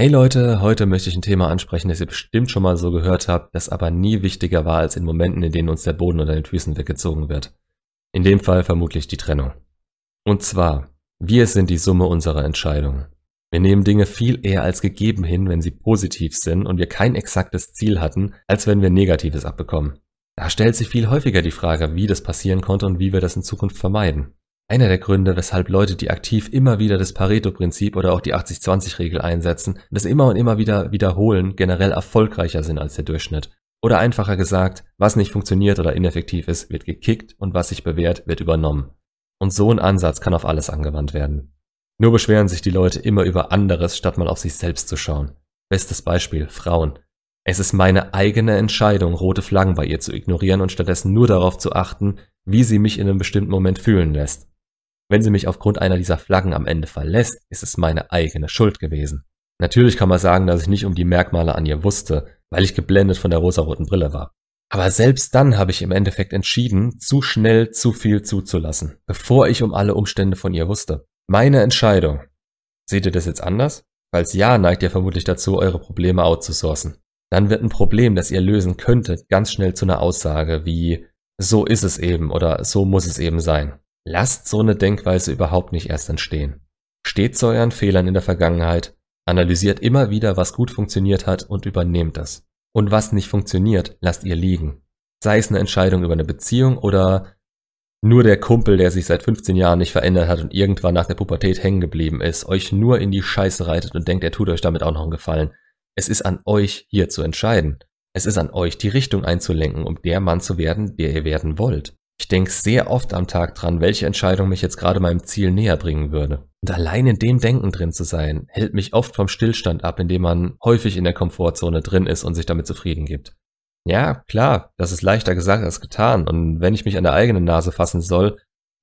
Hey Leute, heute möchte ich ein Thema ansprechen, das ihr bestimmt schon mal so gehört habt, das aber nie wichtiger war als in Momenten, in denen uns der Boden unter den Füßen weggezogen wird. In dem Fall vermutlich die Trennung. Und zwar, wir sind die Summe unserer Entscheidungen. Wir nehmen Dinge viel eher als gegeben hin, wenn sie positiv sind und wir kein exaktes Ziel hatten, als wenn wir Negatives abbekommen. Da stellt sich viel häufiger die Frage, wie das passieren konnte und wie wir das in Zukunft vermeiden. Einer der Gründe, weshalb Leute, die aktiv immer wieder das Pareto-Prinzip oder auch die 80-20-Regel einsetzen das immer und immer wieder wiederholen, generell erfolgreicher sind als der Durchschnitt. Oder einfacher gesagt, was nicht funktioniert oder ineffektiv ist, wird gekickt und was sich bewährt, wird übernommen. Und so ein Ansatz kann auf alles angewandt werden. Nur beschweren sich die Leute immer über anderes, statt mal auf sich selbst zu schauen. Bestes Beispiel, Frauen. Es ist meine eigene Entscheidung, rote Flaggen bei ihr zu ignorieren und stattdessen nur darauf zu achten, wie sie mich in einem bestimmten Moment fühlen lässt. Wenn sie mich aufgrund einer dieser Flaggen am Ende verlässt, ist es meine eigene Schuld gewesen. Natürlich kann man sagen, dass ich nicht um die Merkmale an ihr wusste, weil ich geblendet von der rosaroten Brille war. Aber selbst dann habe ich im Endeffekt entschieden, zu schnell zu viel zuzulassen, bevor ich um alle Umstände von ihr wusste. Meine Entscheidung. Seht ihr das jetzt anders? Falls ja, neigt ihr vermutlich dazu, eure Probleme outzusourcen. Dann wird ein Problem, das ihr lösen könntet, ganz schnell zu einer Aussage wie so ist es eben oder so muss es eben sein. Lasst so eine Denkweise überhaupt nicht erst entstehen. Steht zu euren Fehlern in der Vergangenheit, analysiert immer wieder, was gut funktioniert hat und übernehmt das. Und was nicht funktioniert, lasst ihr liegen. Sei es eine Entscheidung über eine Beziehung oder nur der Kumpel, der sich seit 15 Jahren nicht verändert hat und irgendwann nach der Pubertät hängen geblieben ist, euch nur in die Scheiße reitet und denkt, er tut euch damit auch noch einen Gefallen. Es ist an euch, hier zu entscheiden. Es ist an euch, die Richtung einzulenken, um der Mann zu werden, der ihr werden wollt. Ich denke sehr oft am Tag dran, welche Entscheidung mich jetzt gerade meinem Ziel näher bringen würde. Und allein in dem Denken drin zu sein, hält mich oft vom Stillstand ab, indem man häufig in der Komfortzone drin ist und sich damit zufrieden gibt. Ja, klar, das ist leichter gesagt als getan. Und wenn ich mich an der eigenen Nase fassen soll,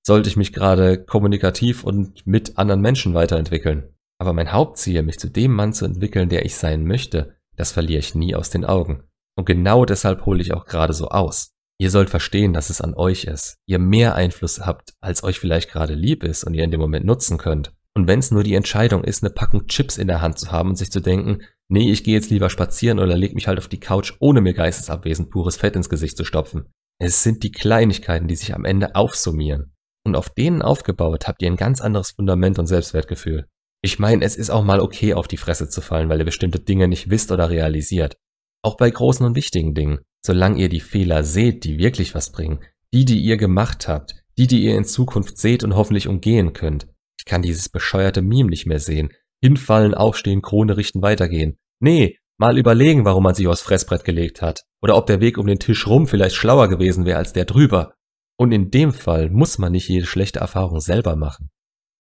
sollte ich mich gerade kommunikativ und mit anderen Menschen weiterentwickeln. Aber mein Hauptziel, mich zu dem Mann zu entwickeln, der ich sein möchte, das verliere ich nie aus den Augen. Und genau deshalb hole ich auch gerade so aus. Ihr sollt verstehen, dass es an euch ist. Ihr mehr Einfluss habt, als euch vielleicht gerade lieb ist und ihr in dem Moment nutzen könnt. Und wenn es nur die Entscheidung ist, eine Packung Chips in der Hand zu haben und sich zu denken, nee, ich gehe jetzt lieber spazieren oder leg mich halt auf die Couch, ohne mir geistesabwesend pures Fett ins Gesicht zu stopfen. Es sind die Kleinigkeiten, die sich am Ende aufsummieren. Und auf denen aufgebaut habt ihr ein ganz anderes Fundament und Selbstwertgefühl. Ich meine, es ist auch mal okay, auf die Fresse zu fallen, weil ihr bestimmte Dinge nicht wisst oder realisiert. Auch bei großen und wichtigen Dingen solange ihr die Fehler seht, die wirklich was bringen, die, die ihr gemacht habt, die, die ihr in Zukunft seht und hoffentlich umgehen könnt. Ich kann dieses bescheuerte Meme nicht mehr sehen. Hinfallen, aufstehen, Krone richten, weitergehen. Nee, mal überlegen, warum man sich aufs Fressbrett gelegt hat. Oder ob der Weg um den Tisch rum vielleicht schlauer gewesen wäre als der drüber. Und in dem Fall muss man nicht jede schlechte Erfahrung selber machen.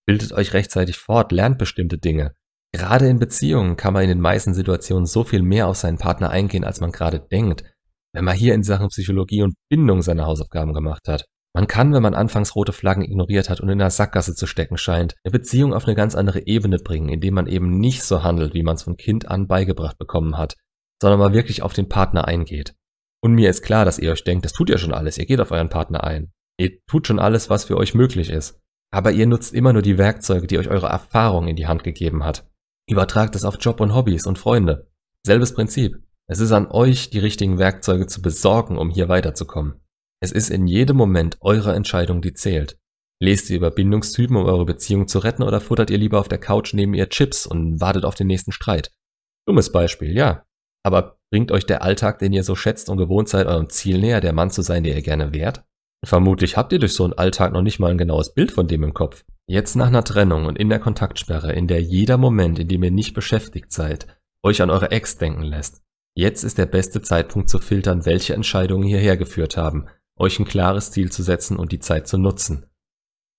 Bildet euch rechtzeitig fort, lernt bestimmte Dinge. Gerade in Beziehungen kann man in den meisten Situationen so viel mehr auf seinen Partner eingehen, als man gerade denkt wenn man hier in Sachen Psychologie und Bindung seine Hausaufgaben gemacht hat. Man kann, wenn man anfangs rote Flaggen ignoriert hat und in der Sackgasse zu stecken scheint, eine Beziehung auf eine ganz andere Ebene bringen, indem man eben nicht so handelt, wie man es von Kind an beigebracht bekommen hat, sondern mal wirklich auf den Partner eingeht. Und mir ist klar, dass ihr euch denkt, das tut ja schon alles, ihr geht auf euren Partner ein. Ihr tut schon alles, was für euch möglich ist. Aber ihr nutzt immer nur die Werkzeuge, die euch eure Erfahrung in die Hand gegeben hat. Übertragt es auf Job und Hobbys und Freunde. Selbes Prinzip. Es ist an euch, die richtigen Werkzeuge zu besorgen, um hier weiterzukommen. Es ist in jedem Moment eure Entscheidung, die zählt. Lest ihr über Bindungstypen, um eure Beziehung zu retten, oder futtert ihr lieber auf der Couch neben ihr Chips und wartet auf den nächsten Streit? Dummes Beispiel, ja. Aber bringt euch der Alltag, den ihr so schätzt und gewohnt seid, eurem Ziel näher, der Mann zu sein, der ihr gerne wärt? Vermutlich habt ihr durch so einen Alltag noch nicht mal ein genaues Bild von dem im Kopf. Jetzt nach einer Trennung und in der Kontaktsperre, in der jeder Moment, in dem ihr nicht beschäftigt seid, euch an eure Ex denken lässt, Jetzt ist der beste Zeitpunkt zu filtern, welche Entscheidungen hierher geführt haben, euch ein klares Ziel zu setzen und die Zeit zu nutzen.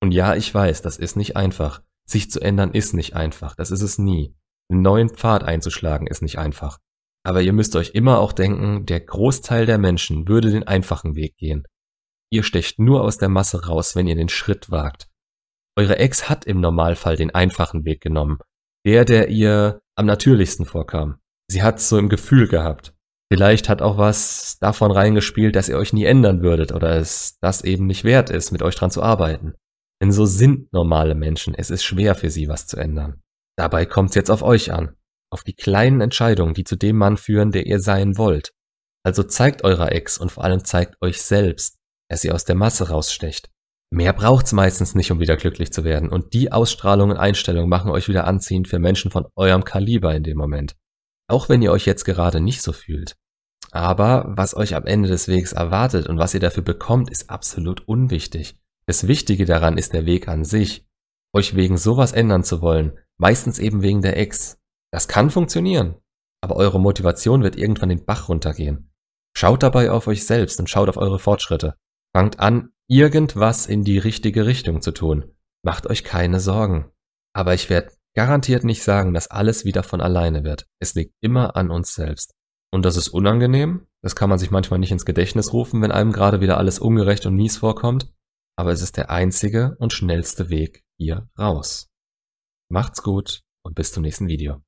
Und ja, ich weiß, das ist nicht einfach. Sich zu ändern ist nicht einfach, das ist es nie. Einen neuen Pfad einzuschlagen ist nicht einfach. Aber ihr müsst euch immer auch denken, der Großteil der Menschen würde den einfachen Weg gehen. Ihr stecht nur aus der Masse raus, wenn ihr den Schritt wagt. Eure Ex hat im Normalfall den einfachen Weg genommen. Der, der ihr am natürlichsten vorkam sie hat so im Gefühl gehabt. Vielleicht hat auch was davon reingespielt, dass ihr euch nie ändern würdet oder es das eben nicht wert ist, mit euch dran zu arbeiten. Denn so sind normale Menschen. Es ist schwer für sie, was zu ändern. Dabei kommt's jetzt auf euch an. auf die kleinen Entscheidungen, die zu dem Mann führen, der ihr sein wollt. Also zeigt eurer Ex und vor allem zeigt euch selbst, dass ihr aus der Masse rausstecht. Mehr braucht's meistens nicht, um wieder glücklich zu werden. Und die Ausstrahlung und Einstellung machen euch wieder anziehend für Menschen von eurem Kaliber in dem Moment. Auch wenn ihr euch jetzt gerade nicht so fühlt. Aber was euch am Ende des Wegs erwartet und was ihr dafür bekommt, ist absolut unwichtig. Das Wichtige daran ist der Weg an sich. Euch wegen sowas ändern zu wollen, meistens eben wegen der Ex. Das kann funktionieren, aber eure Motivation wird irgendwann den Bach runtergehen. Schaut dabei auf euch selbst und schaut auf eure Fortschritte. Fangt an, irgendwas in die richtige Richtung zu tun. Macht euch keine Sorgen. Aber ich werde garantiert nicht sagen, dass alles wieder von alleine wird. Es liegt immer an uns selbst. Und das ist unangenehm. Das kann man sich manchmal nicht ins Gedächtnis rufen, wenn einem gerade wieder alles ungerecht und mies vorkommt. Aber es ist der einzige und schnellste Weg hier raus. Macht's gut und bis zum nächsten Video.